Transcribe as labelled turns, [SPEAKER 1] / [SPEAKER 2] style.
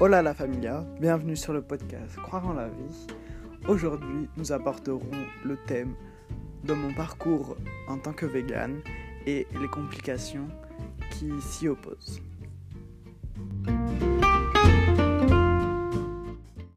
[SPEAKER 1] Hola la familia, bienvenue sur le podcast Croire en la vie. Aujourd'hui, nous apporterons le thème de mon parcours en tant que vegan et les complications qui s'y opposent.